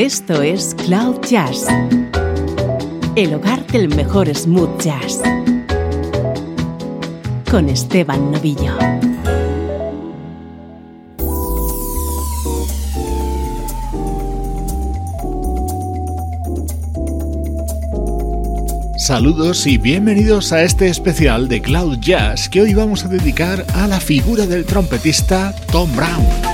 Esto es Cloud Jazz, el hogar del mejor smooth jazz, con Esteban Novillo. Saludos y bienvenidos a este especial de Cloud Jazz que hoy vamos a dedicar a la figura del trompetista Tom Brown.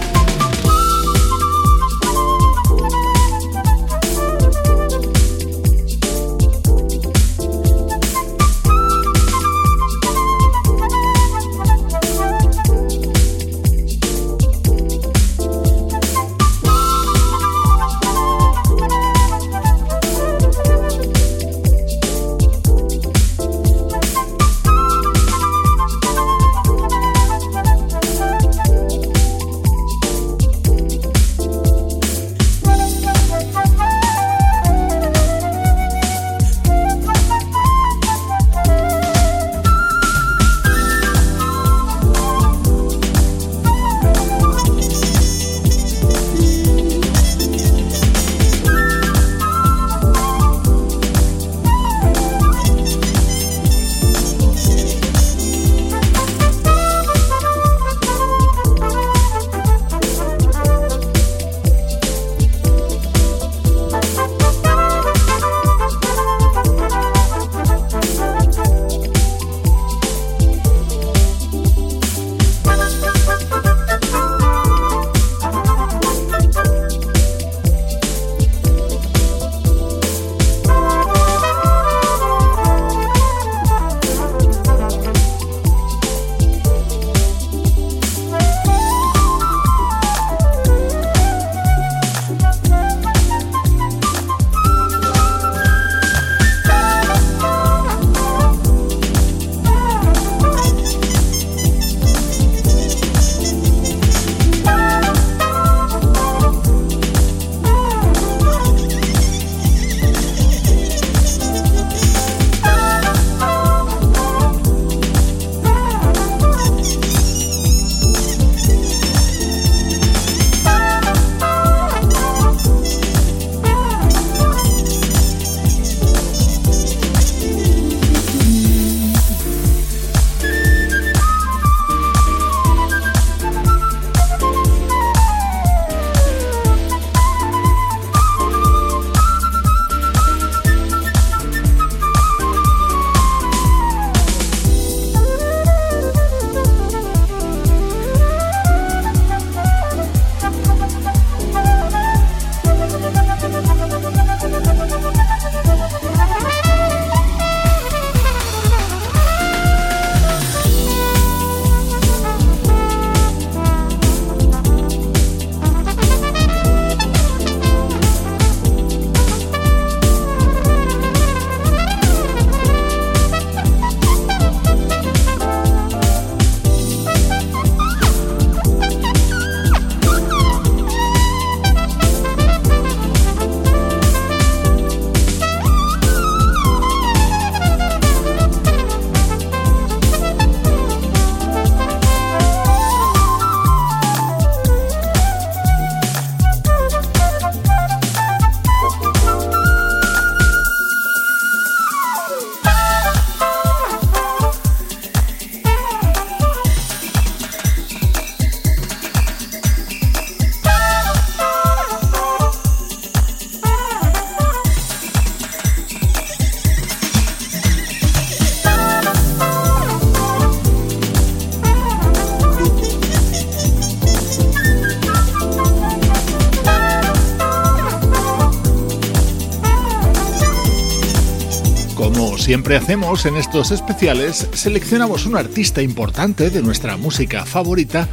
Hacemos en estos especiales, seleccionamos un artista importante de nuestra música favorita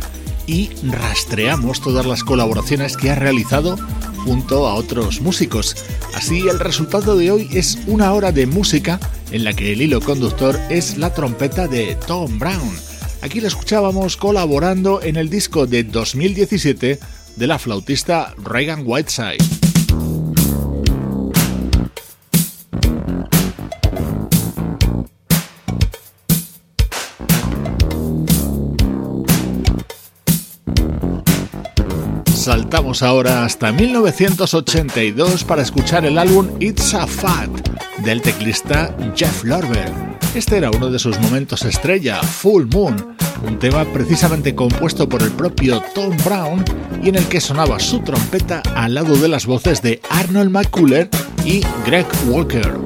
y rastreamos todas las colaboraciones que ha realizado junto a otros músicos. Así el resultado de hoy es una hora de música en la que el hilo conductor es la trompeta de Tom Brown. Aquí la escuchábamos colaborando en el disco de 2017 de la flautista Reagan Whiteside. Saltamos ahora hasta 1982 para escuchar el álbum It's a Fact del teclista Jeff Lorber. Este era uno de sus momentos estrella, Full Moon, un tema precisamente compuesto por el propio Tom Brown y en el que sonaba su trompeta al lado de las voces de Arnold McCuller y Greg Walker.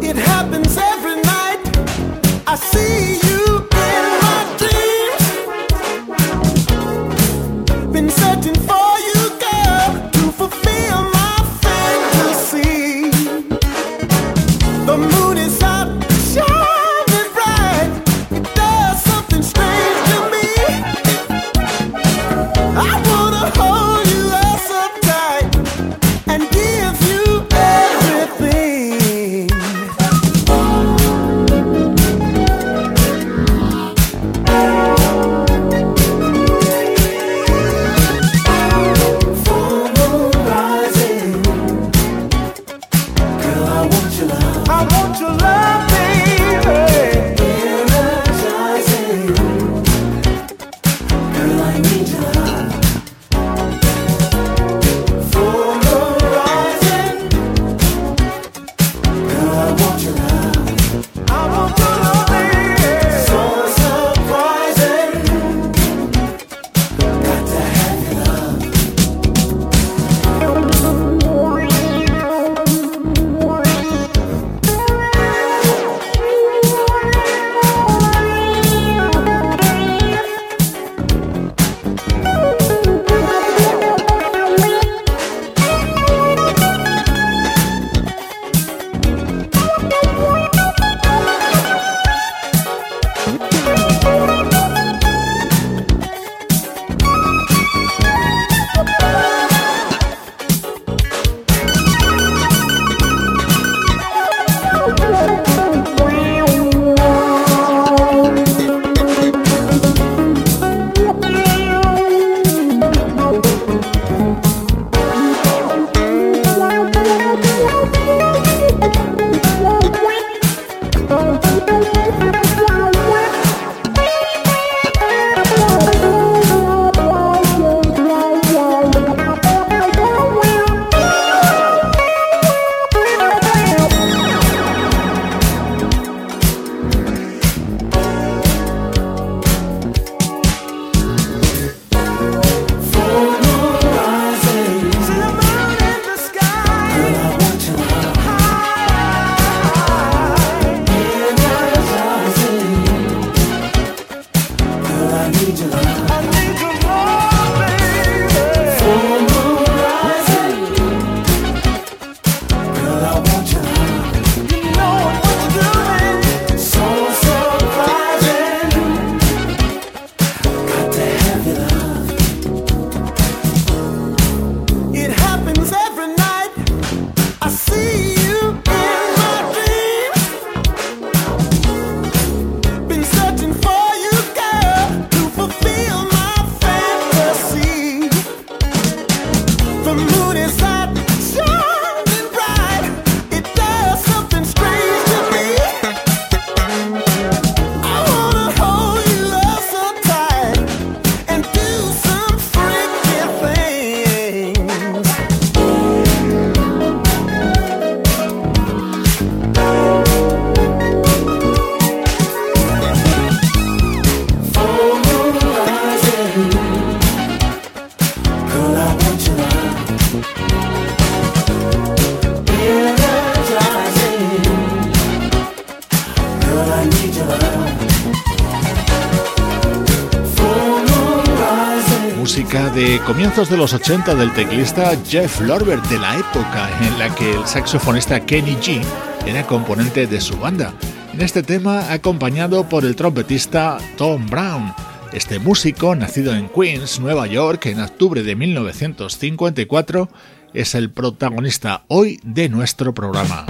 Comienzos de los 80 del teclista Jeff Lorber de la época en la que el saxofonista Kenny G era componente de su banda. En este tema acompañado por el trompetista Tom Brown. Este músico, nacido en Queens, Nueva York, en octubre de 1954, es el protagonista hoy de nuestro programa.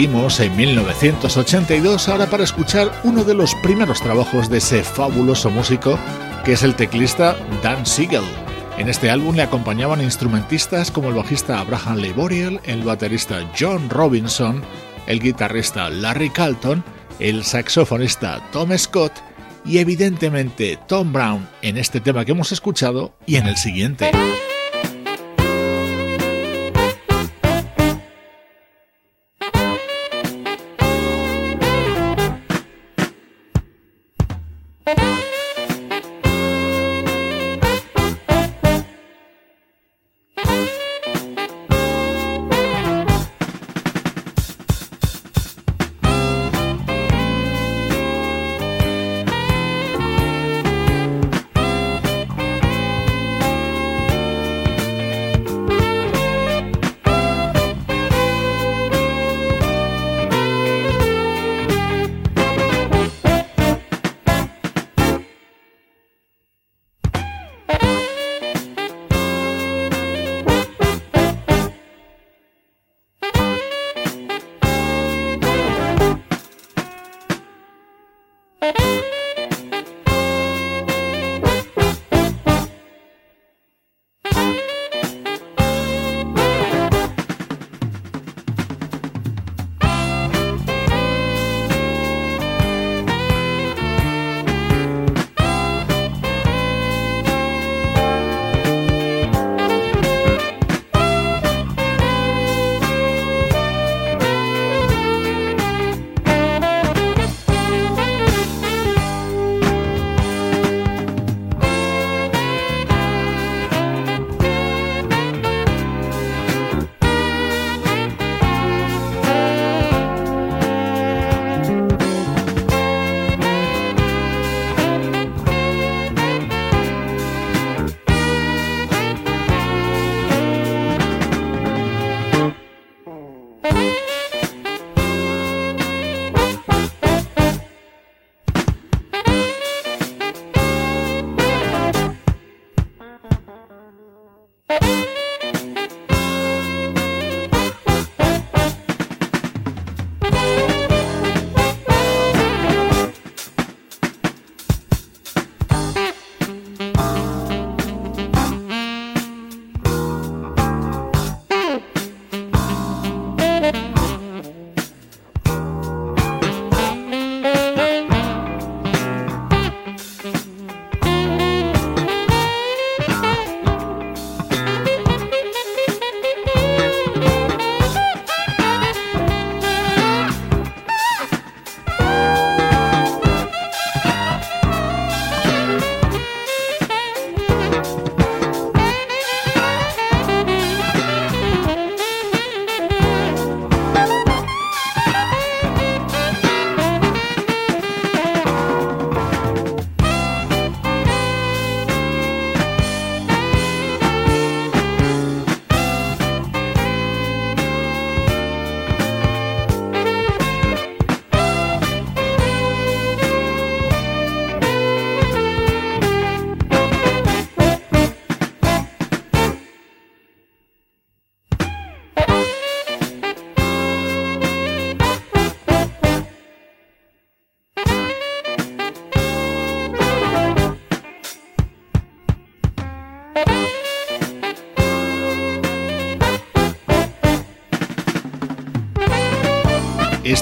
Seguimos en 1982 ahora para escuchar uno de los primeros trabajos de ese fabuloso músico que es el teclista Dan Siegel. En este álbum le acompañaban instrumentistas como el bajista Abraham Leiboriel, el baterista John Robinson, el guitarrista Larry Carlton, el saxofonista Tom Scott y evidentemente Tom Brown en este tema que hemos escuchado y en el siguiente.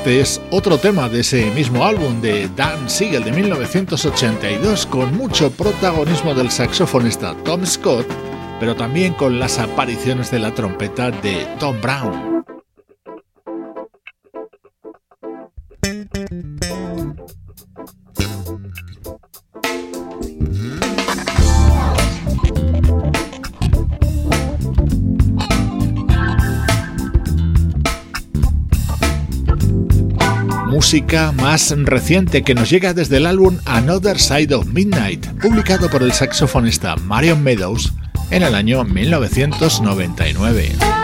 Este es otro tema de ese mismo álbum de Dan Siegel de 1982 con mucho protagonismo del saxofonista Tom Scott, pero también con las apariciones de la trompeta de Tom Brown. Música más reciente que nos llega desde el álbum Another Side of Midnight, publicado por el saxofonista Marion Meadows en el año 1999.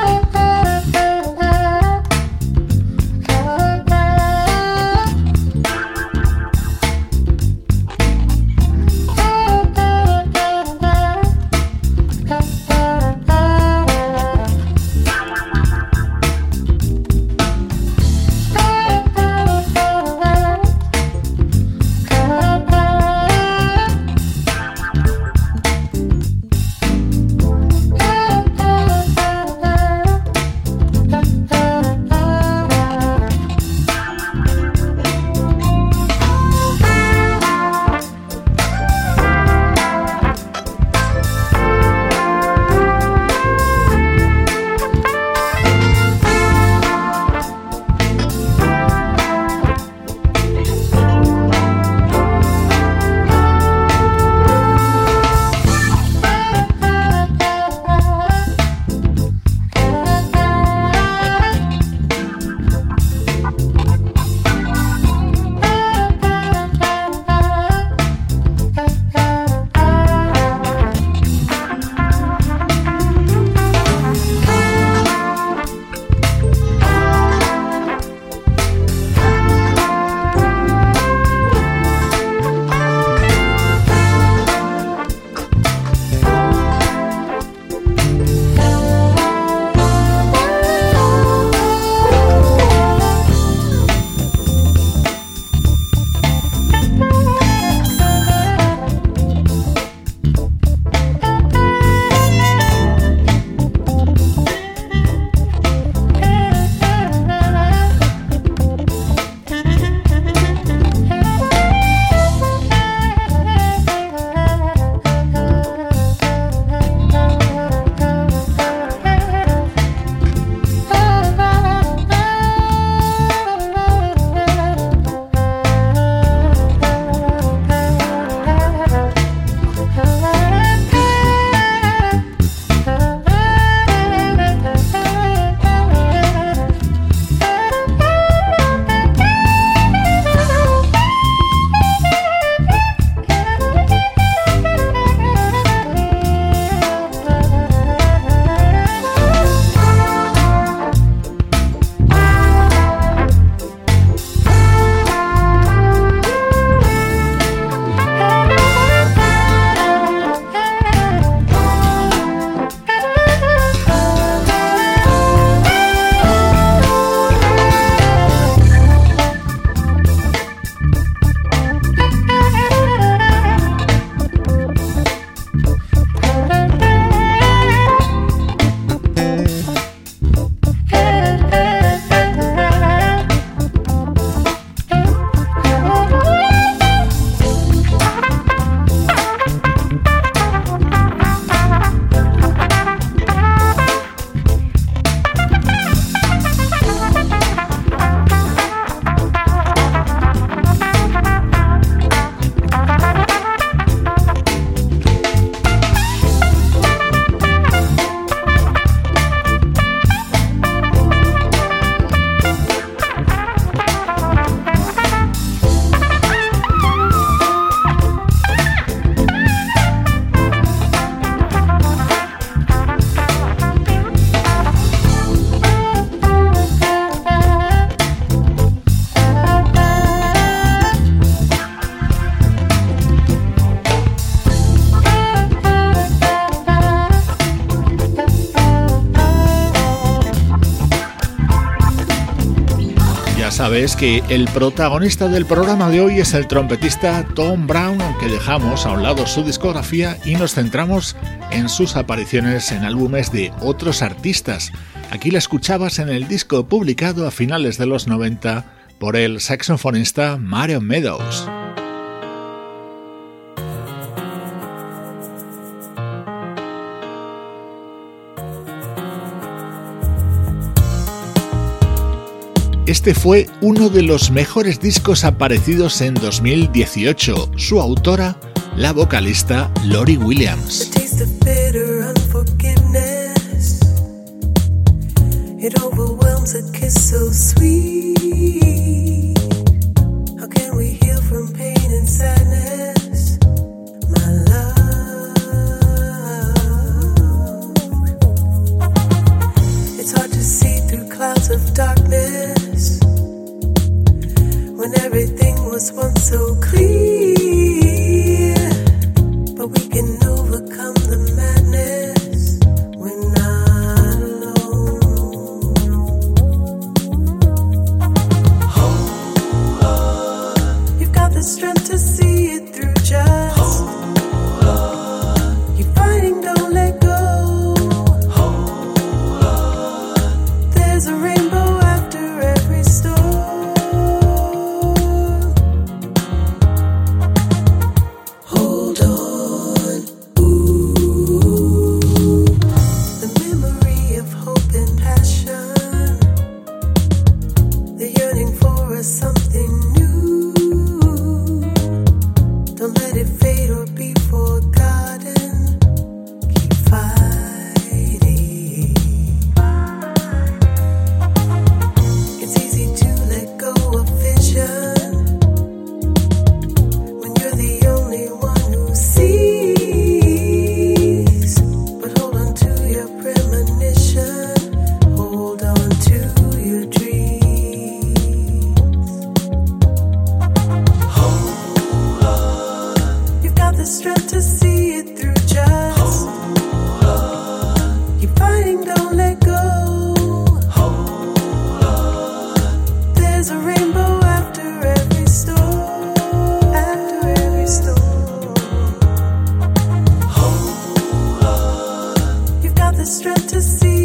Sabes que el protagonista del programa de hoy es el trompetista Tom Brown, aunque dejamos a un lado su discografía y nos centramos en sus apariciones en álbumes de otros artistas. Aquí la escuchabas en el disco publicado a finales de los 90 por el saxofonista Mario Meadows. Este fue uno de los mejores discos aparecidos en 2018. Su autora, la vocalista Lori Williams. The strength to see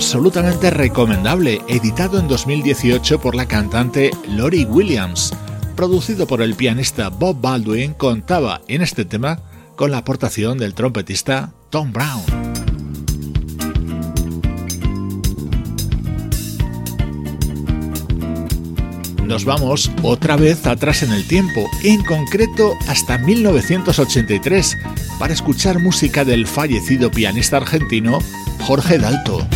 absolutamente recomendable, editado en 2018 por la cantante Lori Williams. Producido por el pianista Bob Baldwin, contaba en este tema con la aportación del trompetista Tom Brown. Nos vamos otra vez atrás en el tiempo, en concreto hasta 1983, para escuchar música del fallecido pianista argentino Jorge Dalto.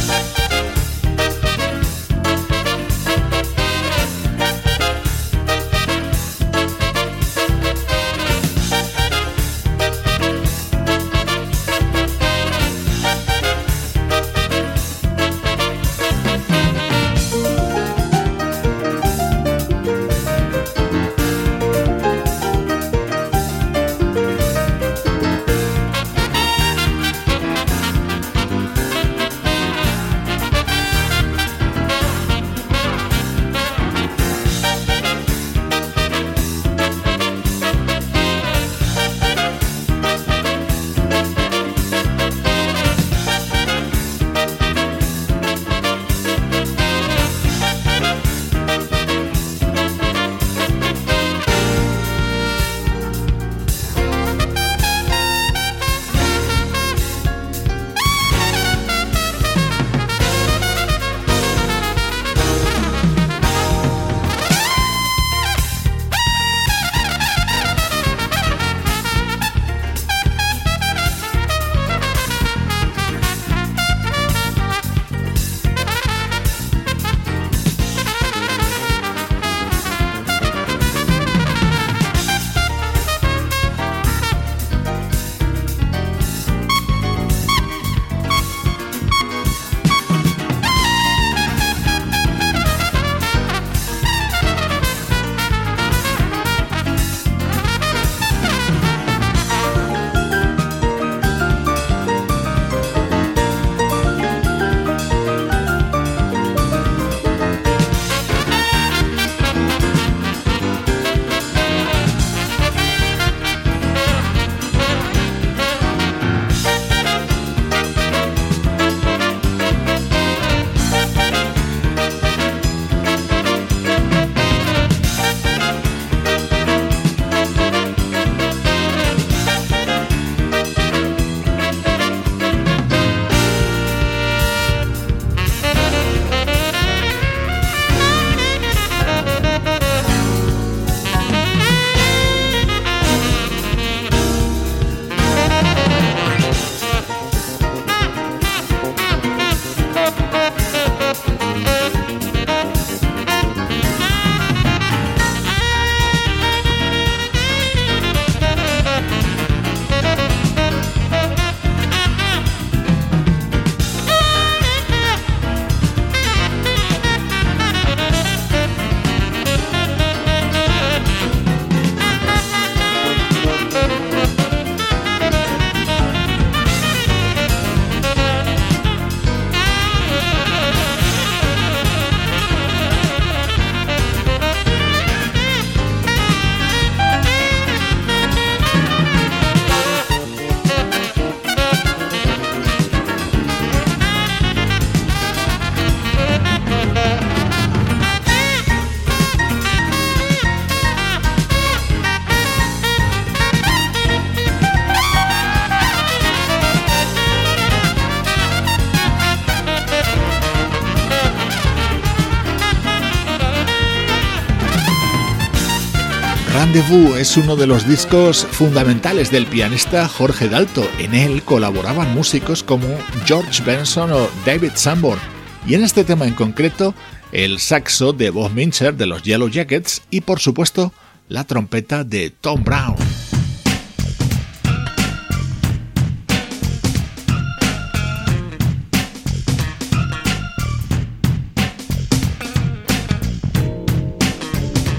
Rendezvous es uno de los discos fundamentales del pianista Jorge Dalto. En él colaboraban músicos como George Benson o David Sanborn. Y en este tema en concreto, el saxo de Bob Mincher de los Yellow Jackets y por supuesto la trompeta de Tom Brown.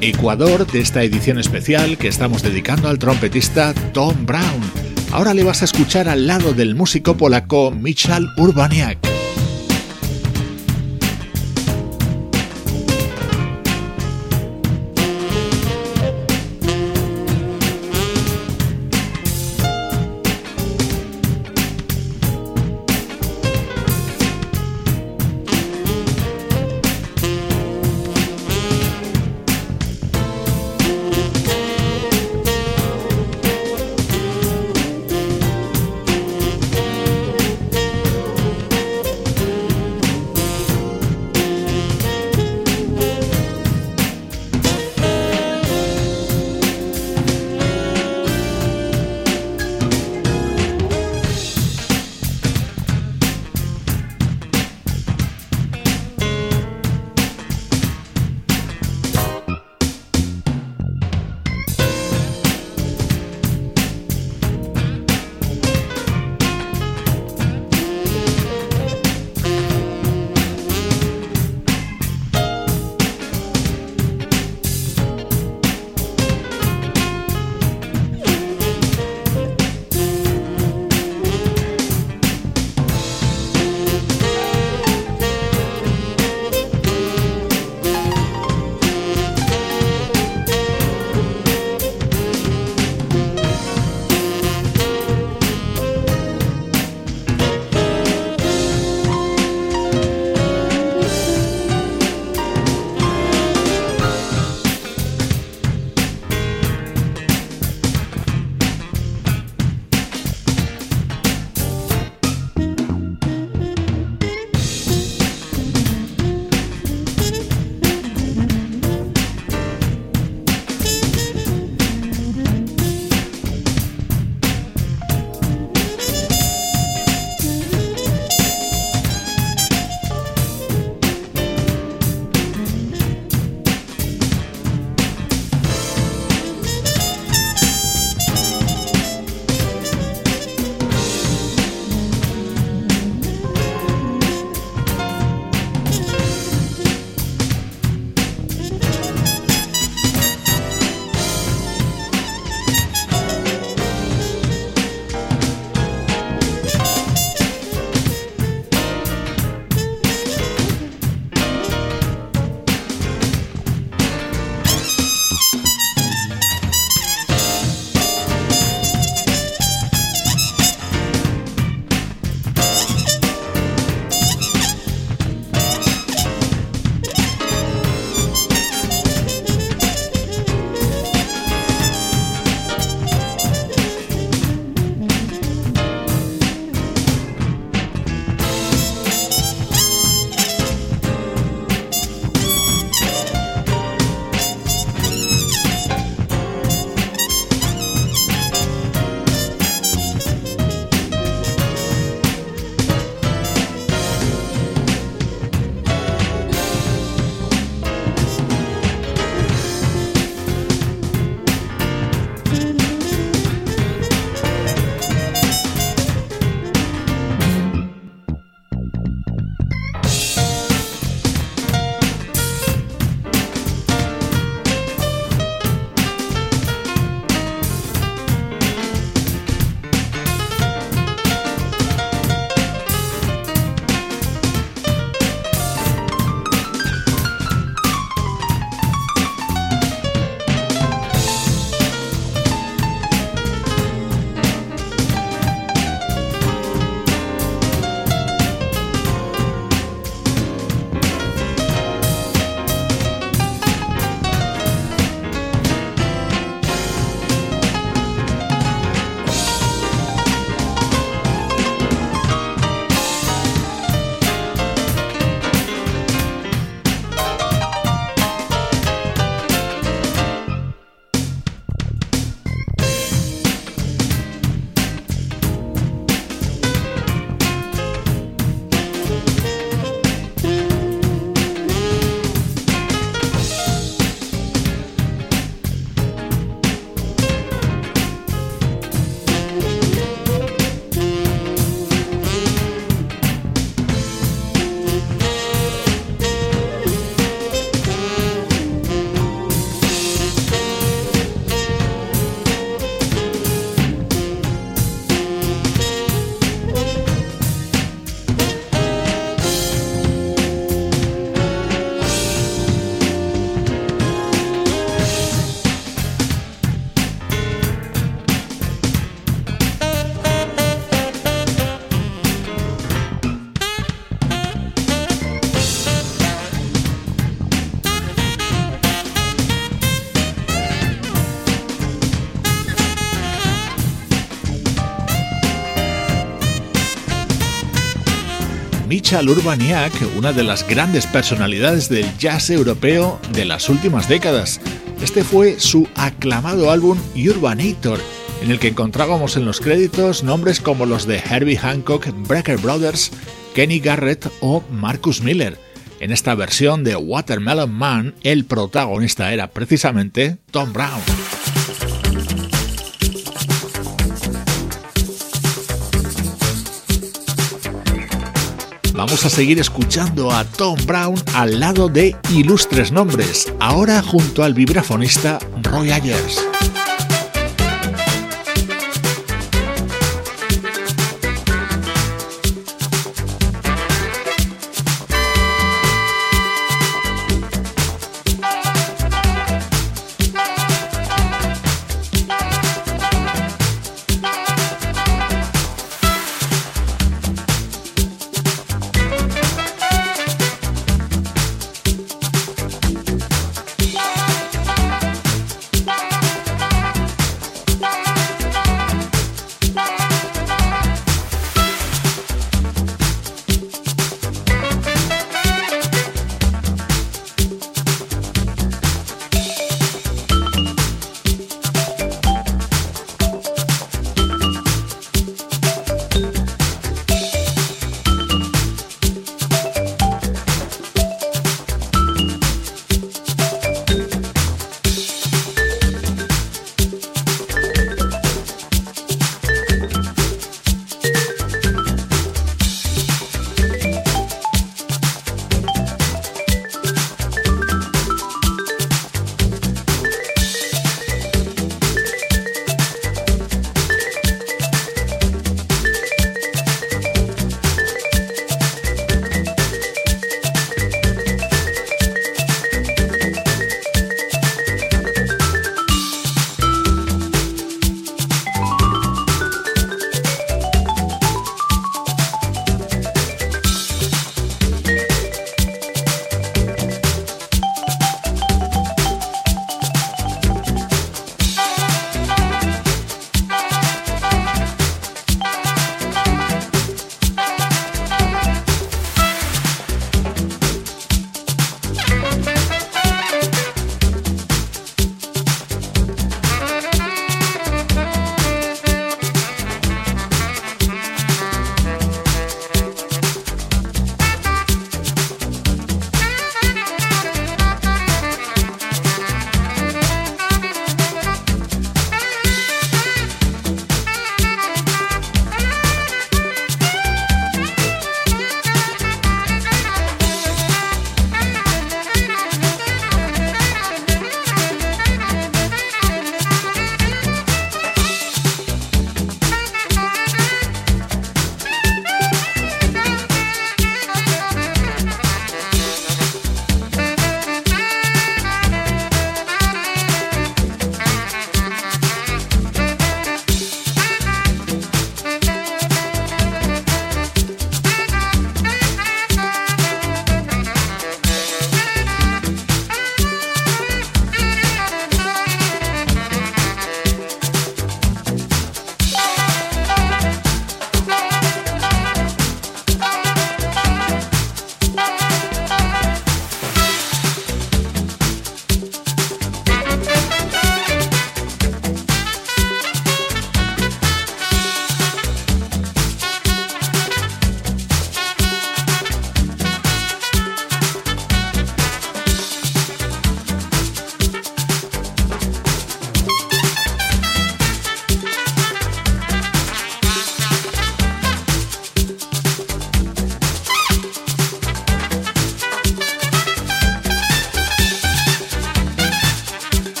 Ecuador de esta edición especial que estamos dedicando al trompetista Tom Brown. Ahora le vas a escuchar al lado del músico polaco Michal Urbaniak. Richard Urbaniak, una de las grandes personalidades del jazz europeo de las últimas décadas. Este fue su aclamado álbum Urbanator, en el que encontrábamos en los créditos nombres como los de Herbie Hancock, Brecker Brothers, Kenny Garrett o Marcus Miller. En esta versión de Watermelon Man, el protagonista era precisamente Tom Brown. Vamos a seguir escuchando a Tom Brown al lado de ilustres nombres, ahora junto al vibrafonista Roy Ayers.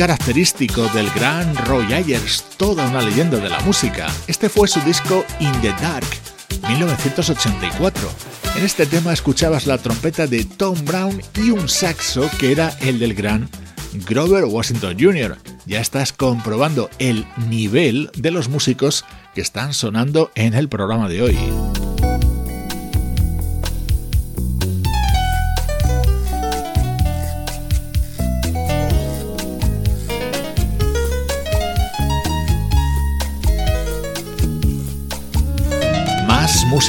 Característico del gran Roy Ayers, toda una leyenda de la música. Este fue su disco In the Dark, 1984. En este tema escuchabas la trompeta de Tom Brown y un saxo que era el del gran Grover Washington Jr. Ya estás comprobando el nivel de los músicos que están sonando en el programa de hoy.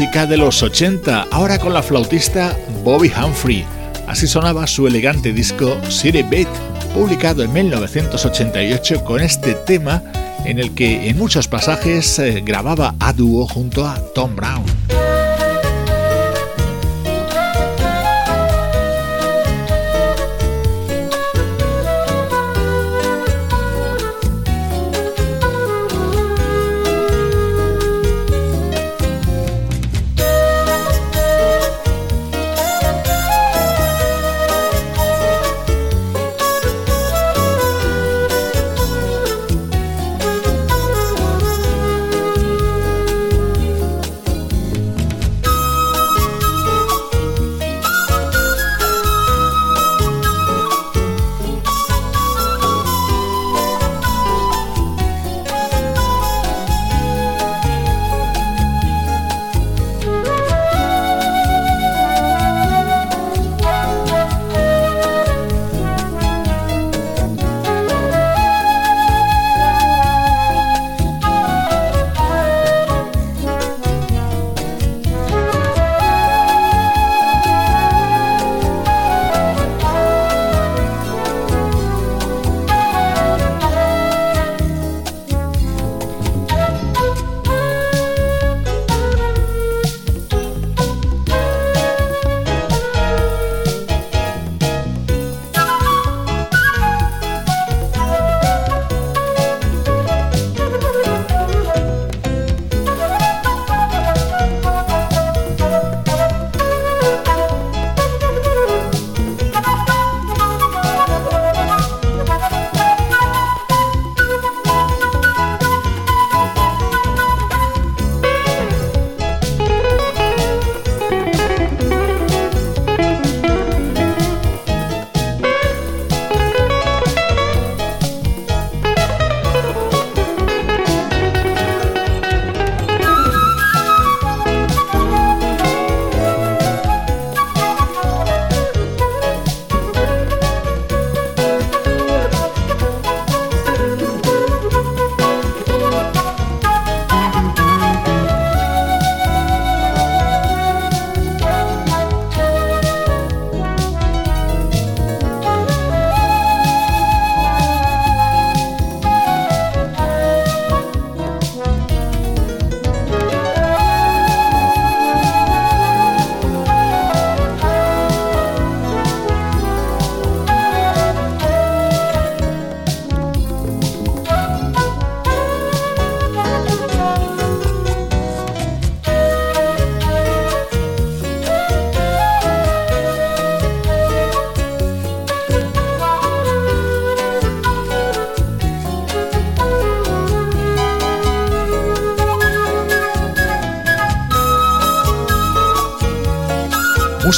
De los 80, ahora con la flautista Bobby Humphrey. Así sonaba su elegante disco City Beat publicado en 1988 con este tema en el que en muchos pasajes eh, grababa a dúo junto a Tom Brown.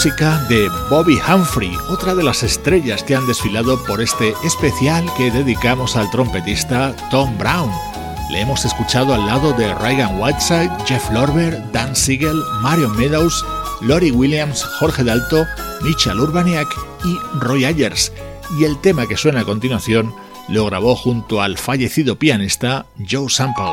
De Bobby Humphrey, otra de las estrellas que han desfilado por este especial que dedicamos al trompetista Tom Brown. Le hemos escuchado al lado de Reagan Whiteside, Jeff Lorber, Dan Siegel, Mario Meadows, Lori Williams, Jorge Dalto, Mitchell Urbaniak y Roy Ayers. Y el tema que suena a continuación lo grabó junto al fallecido pianista Joe Sample.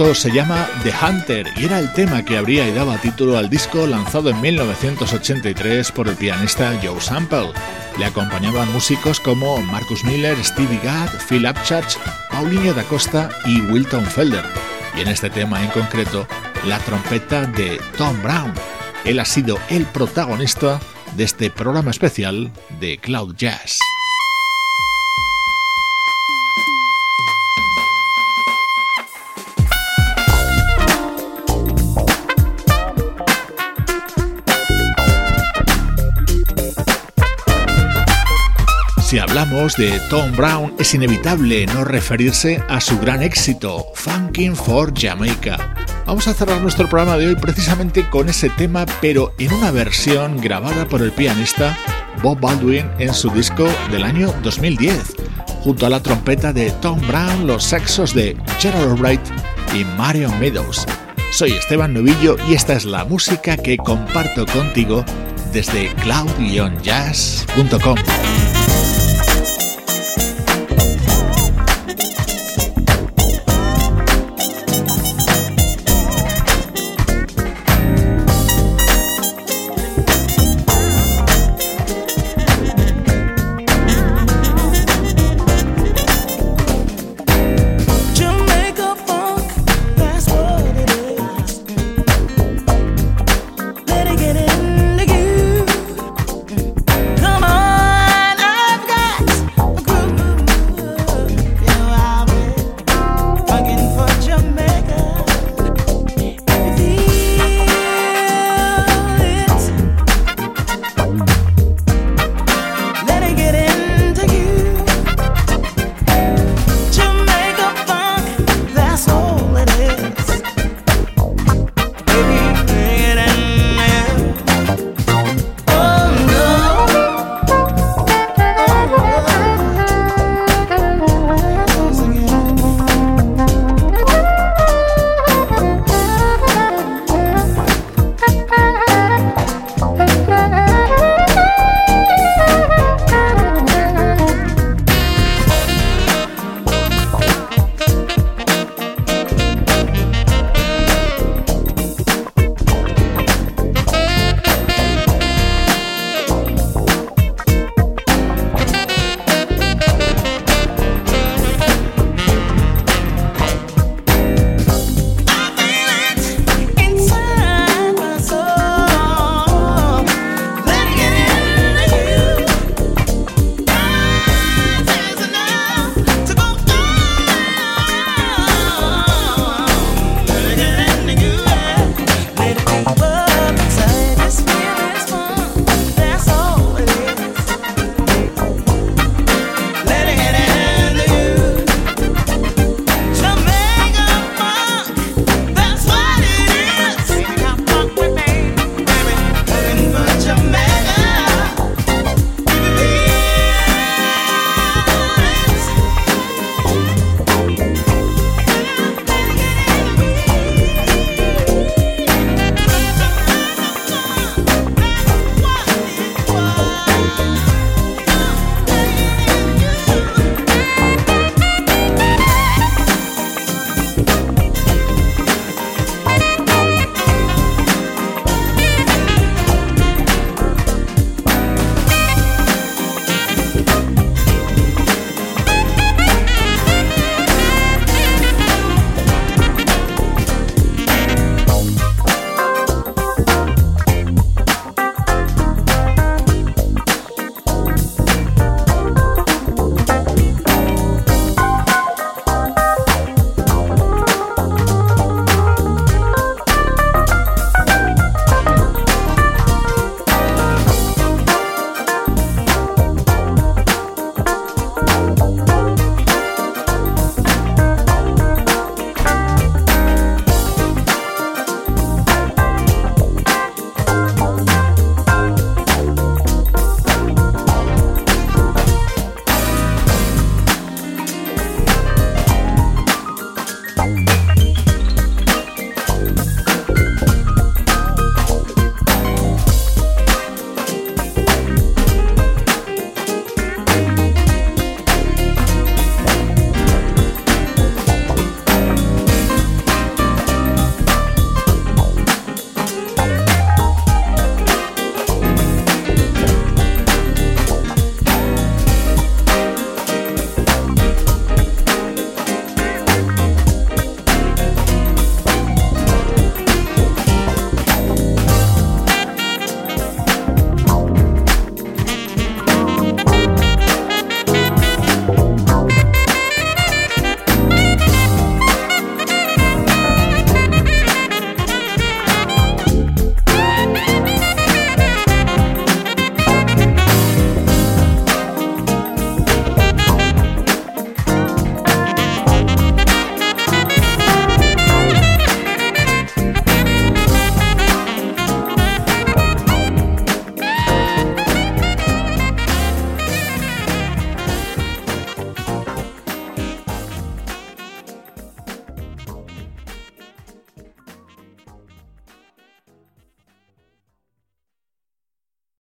Se llama The Hunter y era el tema que abría y daba título al disco lanzado en 1983 por el pianista Joe Sample. Le acompañaban músicos como Marcus Miller, Stevie Gadd, Phil Upchurch, Paulinho da Costa y Wilton Felder. Y en este tema en concreto, la trompeta de Tom Brown. Él ha sido el protagonista de este programa especial de Cloud Jazz. Si hablamos de Tom Brown, es inevitable no referirse a su gran éxito, Funkin' for Jamaica. Vamos a cerrar nuestro programa de hoy precisamente con ese tema, pero en una versión grabada por el pianista Bob Baldwin en su disco del año 2010, junto a la trompeta de Tom Brown, los sexos de Gerald Wright y Marion Meadows. Soy Esteban Novillo y esta es la música que comparto contigo desde cloud-jazz.com.